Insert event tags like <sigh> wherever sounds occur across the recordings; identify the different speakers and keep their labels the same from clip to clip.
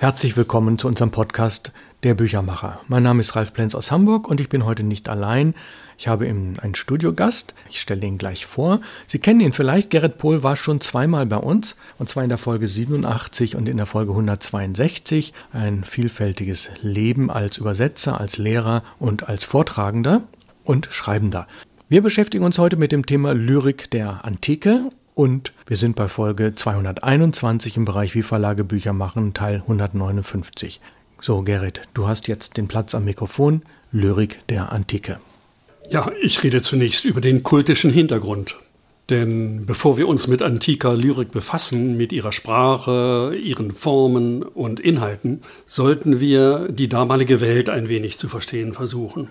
Speaker 1: Herzlich willkommen zu unserem Podcast Der Büchermacher. Mein Name ist Ralf Plenz aus Hamburg und ich bin heute nicht allein. Ich habe einen Studiogast. Ich stelle ihn gleich vor. Sie kennen ihn vielleicht. Gerrit Pohl war schon zweimal bei uns und zwar in der Folge 87 und in der Folge 162. Ein vielfältiges Leben als Übersetzer, als Lehrer und als Vortragender und Schreibender. Wir beschäftigen uns heute mit dem Thema Lyrik der Antike und wir sind bei Folge 221 im Bereich Wie Verlage Bücher machen, Teil 159. So, Gerrit, du hast jetzt den Platz am Mikrofon. Lyrik der Antike.
Speaker 2: Ja, ich rede zunächst über den kultischen Hintergrund. Denn bevor wir uns mit antiker Lyrik befassen, mit ihrer Sprache, ihren Formen und Inhalten, sollten wir die damalige Welt ein wenig zu verstehen versuchen.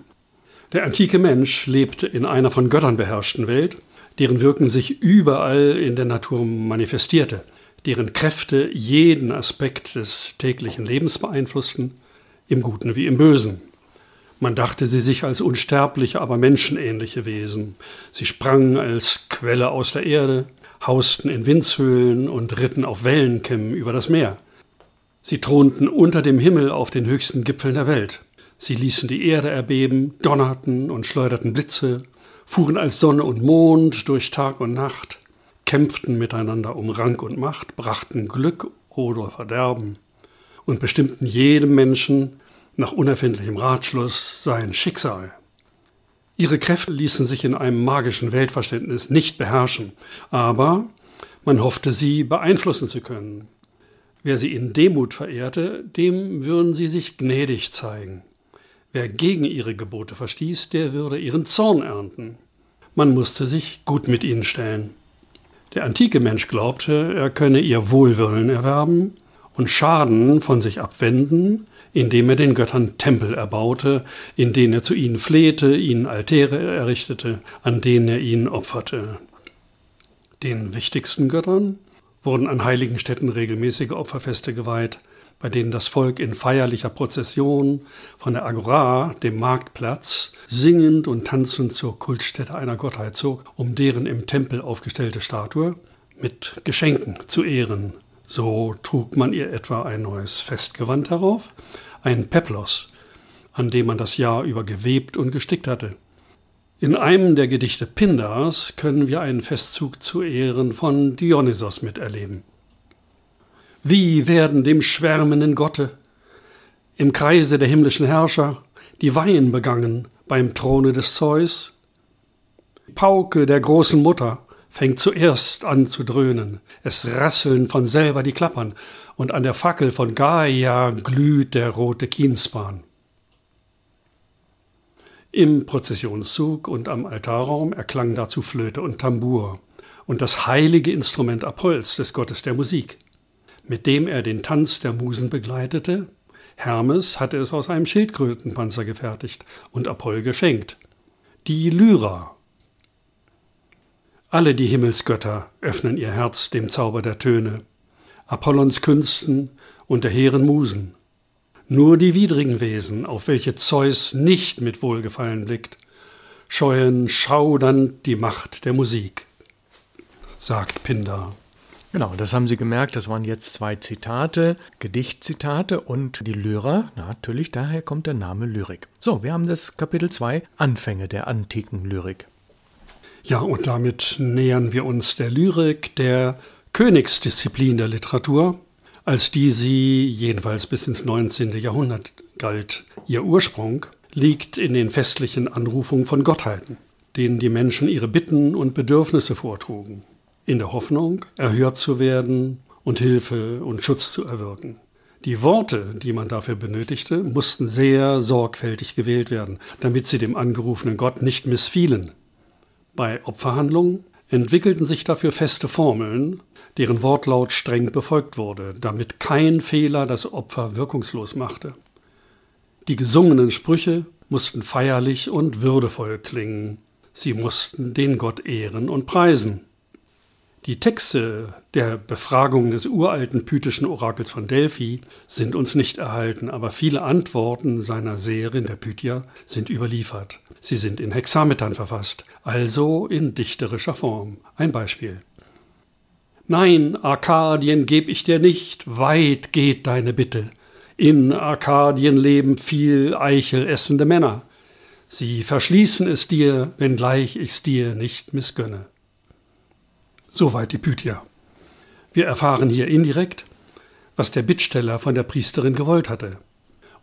Speaker 2: Der antike Mensch lebte in einer von Göttern beherrschten Welt deren Wirken sich überall in der Natur manifestierte, deren Kräfte jeden Aspekt des täglichen Lebens beeinflussten, im Guten wie im Bösen. Man dachte sie sich als unsterbliche, aber menschenähnliche Wesen. Sie sprangen als Quelle aus der Erde, hausten in Windshöhlen und ritten auf Wellenkämmen über das Meer. Sie thronten unter dem Himmel auf den höchsten Gipfeln der Welt. Sie ließen die Erde erbeben, donnerten und schleuderten Blitze, fuhren als Sonne und Mond durch Tag und Nacht, kämpften miteinander um Rang und Macht, brachten Glück oder Verderben und bestimmten jedem Menschen nach unerfindlichem Ratschluss sein Schicksal. Ihre Kräfte ließen sich in einem magischen Weltverständnis nicht beherrschen, aber man hoffte sie beeinflussen zu können. Wer sie in Demut verehrte, dem würden sie sich gnädig zeigen. Wer gegen ihre Gebote verstieß, der würde ihren Zorn ernten. Man musste sich gut mit ihnen stellen. Der antike Mensch glaubte, er könne ihr Wohlwollen erwerben und Schaden von sich abwenden, indem er den Göttern Tempel erbaute, in denen er zu ihnen flehte, ihnen Altäre errichtete, an denen er ihnen opferte. Den wichtigsten Göttern wurden an heiligen Städten regelmäßige Opferfeste geweiht, bei denen das Volk in feierlicher Prozession von der Agora, dem Marktplatz, singend und tanzend zur Kultstätte einer Gottheit zog, um deren im Tempel aufgestellte Statue mit Geschenken zu ehren. So trug man ihr etwa ein neues Festgewand herauf, ein Peplos, an dem man das Jahr über gewebt und gestickt hatte. In einem der Gedichte Pindars können wir einen Festzug zu Ehren von Dionysos miterleben. Wie werden dem schwärmenden Gotte im Kreise der himmlischen Herrscher die Weihen begangen beim Throne des Zeus? Pauke der großen Mutter fängt zuerst an zu dröhnen, es rasseln von selber die Klappern, und an der Fackel von Gaia glüht der rote Kienspan. Im Prozessionszug und am Altarraum erklang dazu Flöte und Tambour und das heilige Instrument Apolls des Gottes der Musik mit dem er den Tanz der Musen begleitete. Hermes hatte es aus einem Schildkrötenpanzer gefertigt und Apoll geschenkt. Die Lyra. Alle die Himmelsgötter öffnen ihr Herz dem Zauber der Töne, Apollons Künsten und der hehren Musen. Nur die widrigen Wesen, auf welche Zeus nicht mit Wohlgefallen blickt, scheuen schaudernd die Macht der Musik, sagt Pindar.
Speaker 1: Genau, das haben Sie gemerkt, das waren jetzt zwei Zitate, Gedichtzitate und die Lyra, natürlich daher kommt der Name Lyrik. So, wir haben das Kapitel 2, Anfänge der antiken Lyrik.
Speaker 2: Ja, und damit nähern wir uns der Lyrik, der Königsdisziplin der Literatur, als die sie jedenfalls bis ins 19. Jahrhundert galt. Ihr Ursprung liegt in den festlichen Anrufungen von Gottheiten, denen die Menschen ihre Bitten und Bedürfnisse vortrugen in der Hoffnung, erhört zu werden und Hilfe und Schutz zu erwirken. Die Worte, die man dafür benötigte, mussten sehr sorgfältig gewählt werden, damit sie dem angerufenen Gott nicht missfielen. Bei Opferhandlungen entwickelten sich dafür feste Formeln, deren Wortlaut streng befolgt wurde, damit kein Fehler das Opfer wirkungslos machte. Die gesungenen Sprüche mussten feierlich und würdevoll klingen. Sie mussten den Gott ehren und preisen. Die Texte der Befragung des uralten pythischen Orakels von Delphi sind uns nicht erhalten, aber viele Antworten seiner Serien der Pythia sind überliefert. Sie sind in Hexametern verfasst, also in dichterischer Form. Ein Beispiel. Nein, Arkadien geb ich dir nicht, weit geht deine Bitte. In Arkadien leben viel Eichel essende Männer. Sie verschließen es dir, wenngleich ich's dir nicht missgönne. Soweit die Pythia. Wir erfahren hier indirekt, was der Bittsteller von der Priesterin gewollt hatte.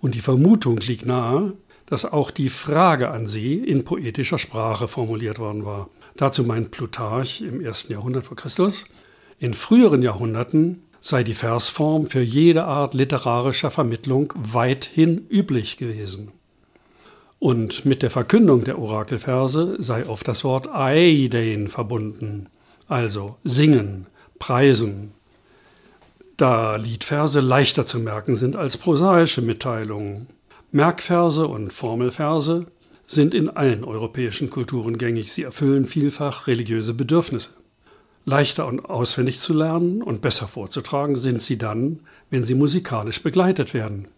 Speaker 2: Und die Vermutung liegt nahe, dass auch die Frage an sie in poetischer Sprache formuliert worden war. Dazu meint Plutarch im ersten Jahrhundert vor Christus, in früheren Jahrhunderten sei die Versform für jede Art literarischer Vermittlung weithin üblich gewesen. Und mit der Verkündung der Orakelverse sei oft das Wort Eidein verbunden, also singen, preisen, da Liedverse leichter zu merken sind als prosaische Mitteilungen. Merkverse und Formelverse sind in allen europäischen Kulturen gängig. Sie erfüllen vielfach religiöse Bedürfnisse. Leichter und auswendig zu lernen und besser vorzutragen sind sie dann, wenn sie musikalisch begleitet werden.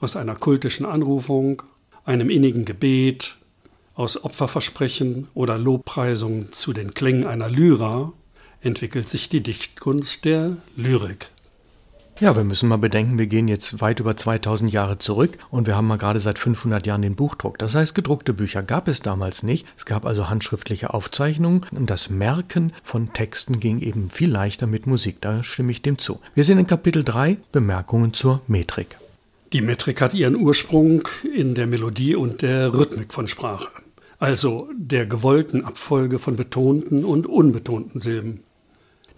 Speaker 2: Aus einer kultischen Anrufung, einem innigen Gebet, aus Opferversprechen oder Lobpreisung zu den Klängen einer Lyra entwickelt sich die Dichtkunst der Lyrik.
Speaker 1: Ja, wir müssen mal bedenken, wir gehen jetzt weit über 2000 Jahre zurück und wir haben mal gerade seit 500 Jahren den Buchdruck. Das heißt, gedruckte Bücher gab es damals nicht. Es gab also handschriftliche Aufzeichnungen und das Merken von Texten ging eben viel leichter mit Musik. Da stimme ich dem zu. Wir sind in Kapitel 3 Bemerkungen zur Metrik.
Speaker 2: Die Metrik hat ihren Ursprung in der Melodie und der Rhythmik von Sprache, also der gewollten Abfolge von betonten und unbetonten Silben.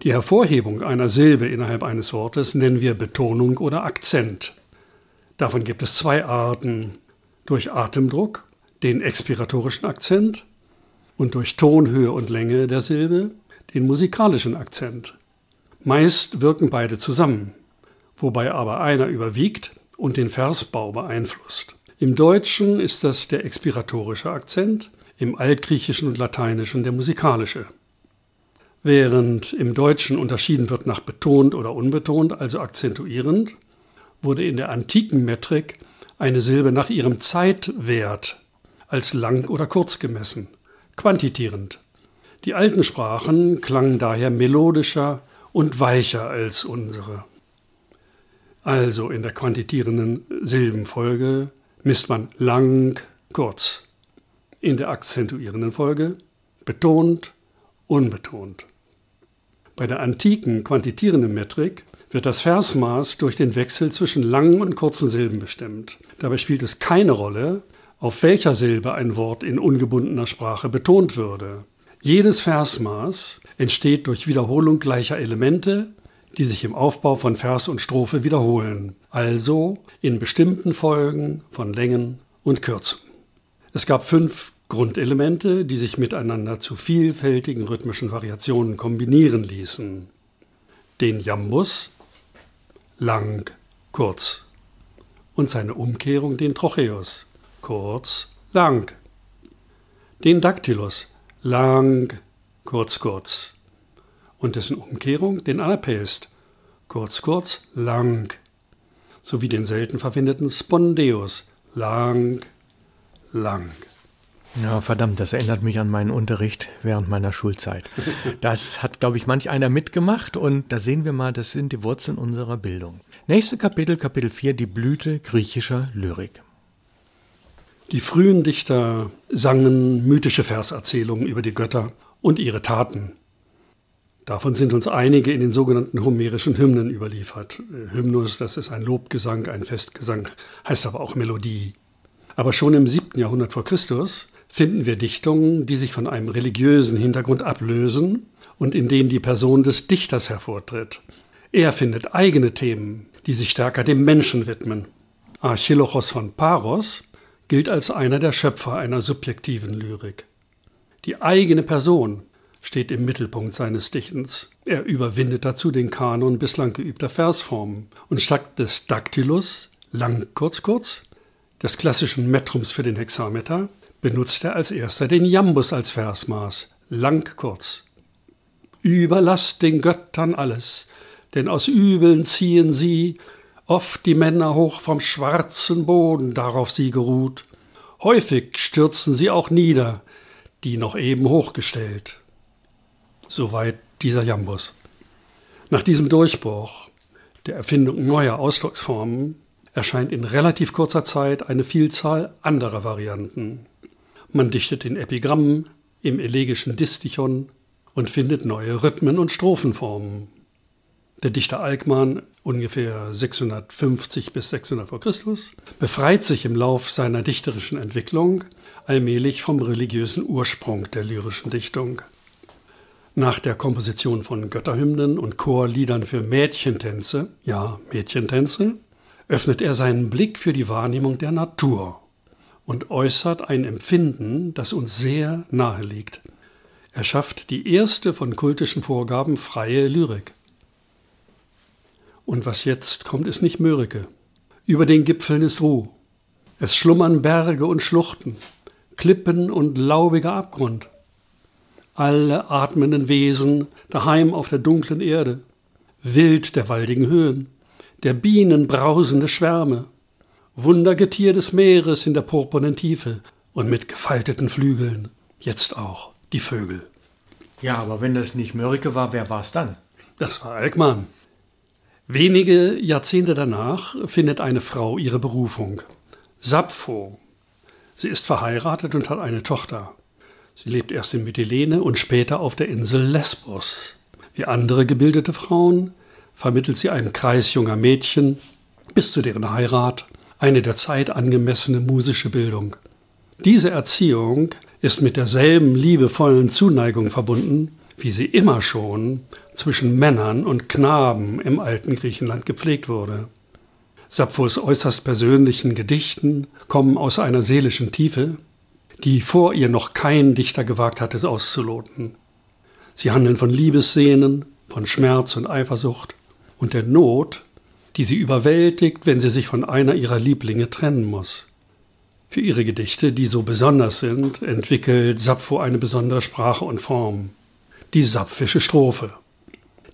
Speaker 2: Die Hervorhebung einer Silbe innerhalb eines Wortes nennen wir Betonung oder Akzent. Davon gibt es zwei Arten. Durch Atemdruck, den expiratorischen Akzent, und durch Tonhöhe und Länge der Silbe, den musikalischen Akzent. Meist wirken beide zusammen, wobei aber einer überwiegt und den Versbau beeinflusst. Im Deutschen ist das der expiratorische Akzent, im Altgriechischen und Lateinischen der musikalische. Während im Deutschen unterschieden wird nach betont oder unbetont, also akzentuierend, wurde in der antiken Metrik eine Silbe nach ihrem Zeitwert als lang oder kurz gemessen, quantitierend. Die alten Sprachen klangen daher melodischer und weicher als unsere. Also in der quantitierenden Silbenfolge misst man lang, kurz. In der akzentuierenden Folge betont, unbetont. Bei der antiken quantitierenden Metrik wird das Versmaß durch den Wechsel zwischen langen und kurzen Silben bestimmt. Dabei spielt es keine Rolle, auf welcher Silbe ein Wort in ungebundener Sprache betont würde. Jedes Versmaß entsteht durch Wiederholung gleicher Elemente, die sich im Aufbau von Vers und Strophe wiederholen, also in bestimmten Folgen von Längen und Kürzen. Es gab fünf Grundelemente, die sich miteinander zu vielfältigen rhythmischen Variationen kombinieren ließen. Den Jambus, lang, kurz, und seine Umkehrung den Trocheus, kurz, lang. Den Dactylus, lang, kurz, kurz. Und dessen Umkehrung den Anapaest, kurz, kurz, lang. Sowie den selten verwendeten Spondeus, lang, lang.
Speaker 1: Ja, verdammt, das erinnert mich an meinen Unterricht während meiner Schulzeit. <laughs> Das hat, glaube ich, manch einer mitgemacht und da sehen wir mal, das sind die Wurzeln unserer Bildung. Nächste Kapitel, Kapitel 4, die Blüte griechischer Lyrik.
Speaker 2: Die frühen Dichter sangen mythische Verserzählungen über die Götter und ihre Taten. Davon sind uns einige in den sogenannten homerischen Hymnen überliefert. Hymnus, das ist ein Lobgesang, ein Festgesang, heißt aber auch Melodie. Aber schon im 7. Jahrhundert vor Christus finden wir Dichtungen, die sich von einem religiösen Hintergrund ablösen und in denen die Person des Dichters hervortritt. Er findet eigene Themen, die sich stärker dem Menschen widmen. Archilochos von Paros gilt als einer der Schöpfer einer subjektiven Lyrik. Die eigene Person steht im Mittelpunkt seines Dichtens. Er überwindet dazu den Kanon bislang geübter Versformen und statt des Daktylus, lang kurz kurz, des klassischen Metrums für den Hexameter, benutzt er als erster den Jambus als Versmaß, lang kurz. Überlasst den Göttern alles, denn aus Übeln ziehen sie, oft die Männer hoch vom schwarzen Boden, darauf sie geruht. Häufig stürzen sie auch nieder, die noch eben hochgestellt. Soweit dieser Jambus. Nach diesem Durchbruch, der Erfindung neuer Ausdrucksformen, erscheint in relativ kurzer Zeit eine Vielzahl anderer Varianten. Man dichtet in Epigrammen, im elegischen Distichon und findet neue Rhythmen und Strophenformen. Der Dichter Alkmaar, ungefähr 650 bis 600 vor Christus, befreit sich im Lauf seiner dichterischen Entwicklung allmählich vom religiösen Ursprung der lyrischen Dichtung. Nach der Komposition von Götterhymnen und Chorliedern für Mädchentänze, ja Mädchentänze, öffnet er seinen Blick für die Wahrnehmung der Natur und äußert ein Empfinden, das uns sehr nahe liegt. Er schafft die erste von kultischen Vorgaben freie Lyrik. Und was jetzt kommt, ist nicht Mörike. Über den Gipfeln ist Ruh. Es schlummern Berge und Schluchten, Klippen und laubiger Abgrund. Alle atmenden Wesen daheim auf der dunklen Erde, Wild der waldigen Höhen, der Bienen brausende Schwärme, Wundergetier des Meeres in der purpurnen Tiefe und mit gefalteten Flügeln, jetzt auch die Vögel.
Speaker 1: Ja, aber wenn das nicht Mörike war, wer war es dann?
Speaker 2: Das war Alkmaar. Wenige Jahrzehnte danach findet eine Frau ihre Berufung. Sappho. Sie ist verheiratet und hat eine Tochter. Sie lebt erst in Mytilene und später auf der Insel Lesbos. Wie andere gebildete Frauen vermittelt sie einem Kreis junger Mädchen bis zu deren Heirat eine der Zeit angemessene musische Bildung. Diese Erziehung ist mit derselben liebevollen Zuneigung verbunden, wie sie immer schon zwischen Männern und Knaben im alten Griechenland gepflegt wurde. Sapphos äußerst persönlichen Gedichten kommen aus einer seelischen Tiefe, die vor ihr noch kein Dichter gewagt hatte auszuloten. Sie handeln von Liebessehnen, von Schmerz und Eifersucht und der Not, die sie überwältigt, wenn sie sich von einer ihrer Lieblinge trennen muss. Für ihre Gedichte, die so besonders sind, entwickelt Sappho eine besondere Sprache und Form. Die sapphische Strophe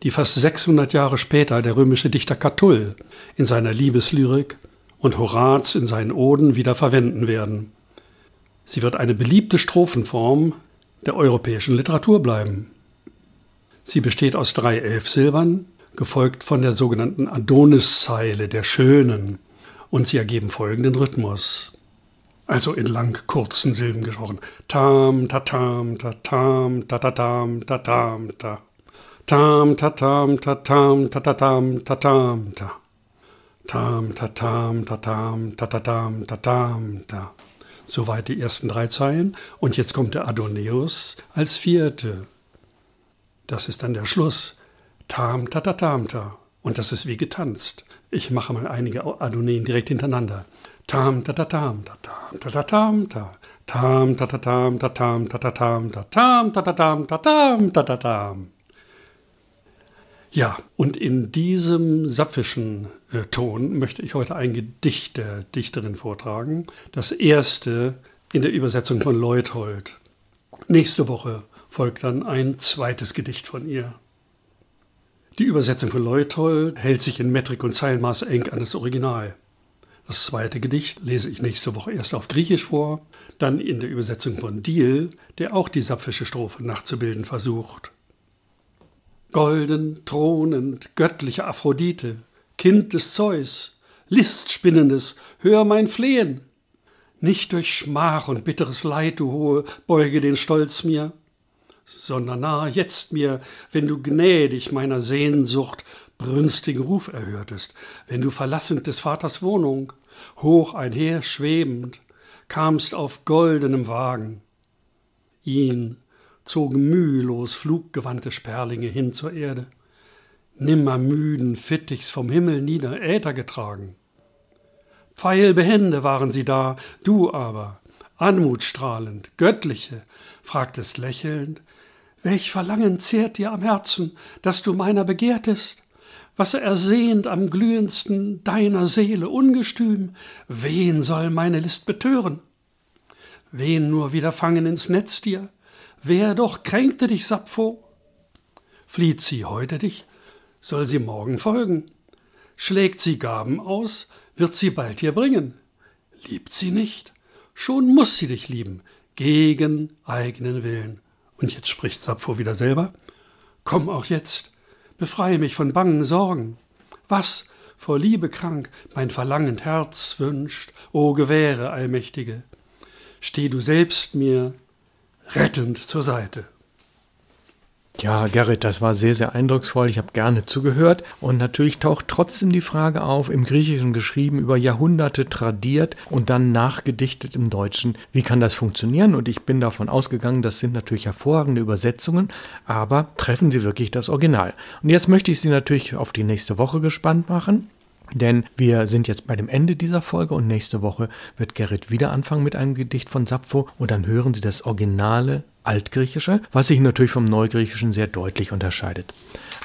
Speaker 2: die fast 600 Jahre später der römische Dichter Catull in seiner Liebeslyrik und Horaz in seinen Oden wieder verwenden werden. Sie wird eine beliebte Strophenform der europäischen Literatur bleiben. Sie besteht aus drei Elfsilbern, gefolgt von der sogenannten Adoniszeile der Schönen, und sie ergeben folgenden Rhythmus. Also in lang kurzen Silben gesprochen. Tam, ta, tam, ta, tam, ta, ta, tam, ta, tam, ta. Tam, ta, tam, ta, tam, ta, ta, tam, ta, tam, ta. Tam, ta, tam, ta, tam, ta, ta, tam, ta, tam, ta. Soweit die ersten drei Zeilen. Und jetzt kommt der Adoneus als vierte. Das ist dann der Schluss. Tam, ta, ta, tam, ta. Und das ist wie getanzt. Ich mache mal einige Adonien direkt hintereinander. Tam, ta, ta, tam, ta, tam, ta, ta, tam, ta. Tam, ta, ta, tam, ta, tam, ta, ta, tam, ta, tam, ta, ta, tam, ta, tam, ta, ta, tam. Ja, und in diesem sapfischen äh, Ton möchte ich heute ein Gedicht der Dichterin vortragen. Das erste in der Übersetzung von Leuthold. Nächste Woche folgt dann ein zweites Gedicht von ihr. Die Übersetzung von Leuthold hält sich in Metrik und Zeilenmaß eng an das Original. Das zweite Gedicht lese ich nächste Woche erst auf Griechisch vor, dann in der Übersetzung von Diel, der auch die sapfische Strophe nachzubilden versucht. Golden, thronend, göttliche Aphrodite, Kind des Zeus, Listspinnendes, hör mein Flehen. Nicht durch Schmach und bitteres Leid, du Hohe, beuge den Stolz mir, sondern nahe jetzt mir, wenn du gnädig meiner Sehnsucht brünstigen Ruf erhörtest, wenn du verlassend des Vaters Wohnung, hoch einher schwebend, kamst auf goldenem Wagen. Ihn, zogen mühelos fluggewandte Sperlinge hin zur Erde, nimmer müden Fittichs vom Himmel nieder Äther getragen. Pfeilbehende waren sie da, du aber, anmutstrahlend, göttliche, fragtest lächelnd, welch Verlangen zehrt dir am Herzen, dass du meiner begehrtest? Was ersehnt am glühendsten deiner Seele ungestüm, wen soll meine List betören? Wen nur wieder fangen ins Netz dir? Wer doch kränkte dich, Sappho? Flieht sie heute dich, soll sie morgen folgen. Schlägt sie Gaben aus, wird sie bald dir bringen. Liebt sie nicht, schon muss sie dich lieben, gegen eigenen Willen. Und jetzt spricht Sappho wieder selber. Komm auch jetzt, befreie mich von bangen Sorgen. Was, vor Liebe krank, mein verlangend Herz wünscht, o gewähre, Allmächtige, steh du selbst mir rettend zur Seite.
Speaker 1: Ja, Gerrit, das war sehr, sehr eindrucksvoll. Ich habe gerne zugehört. Und natürlich taucht trotzdem die Frage auf, im Griechischen geschrieben, über Jahrhunderte tradiert und dann nachgedichtet im Deutschen. Wie kann das funktionieren? Und ich bin davon ausgegangen, das sind natürlich hervorragende Übersetzungen, aber treffen sie wirklich das Original? Und jetzt möchte ich Sie natürlich auf die nächste Woche gespannt machen. Denn wir sind jetzt bei dem Ende dieser Folge und nächste Woche wird Gerrit wieder anfangen mit einem Gedicht von Sappho und dann hören Sie das originale Altgriechische, was sich natürlich vom Neugriechischen sehr deutlich unterscheidet.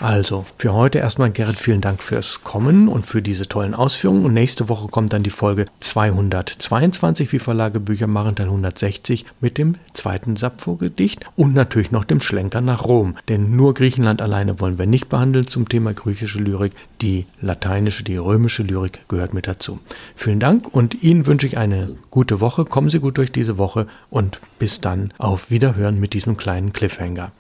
Speaker 1: Also, für heute erstmal Gerrit, vielen Dank fürs Kommen und für diese tollen Ausführungen. Und nächste Woche kommt dann die Folge 222, wie Verlage Bücher machen, Teil 160 mit dem zweiten Sappho-Gedicht und natürlich noch dem Schlenker nach Rom. Denn nur Griechenland alleine wollen wir nicht behandeln zum Thema griechische Lyrik. Die lateinische, die römische Lyrik gehört mit dazu. Vielen Dank und Ihnen wünsche ich eine gute Woche. Kommen Sie gut durch diese Woche und bis dann auf Wiederhören mit diesem kleinen Cliffhanger.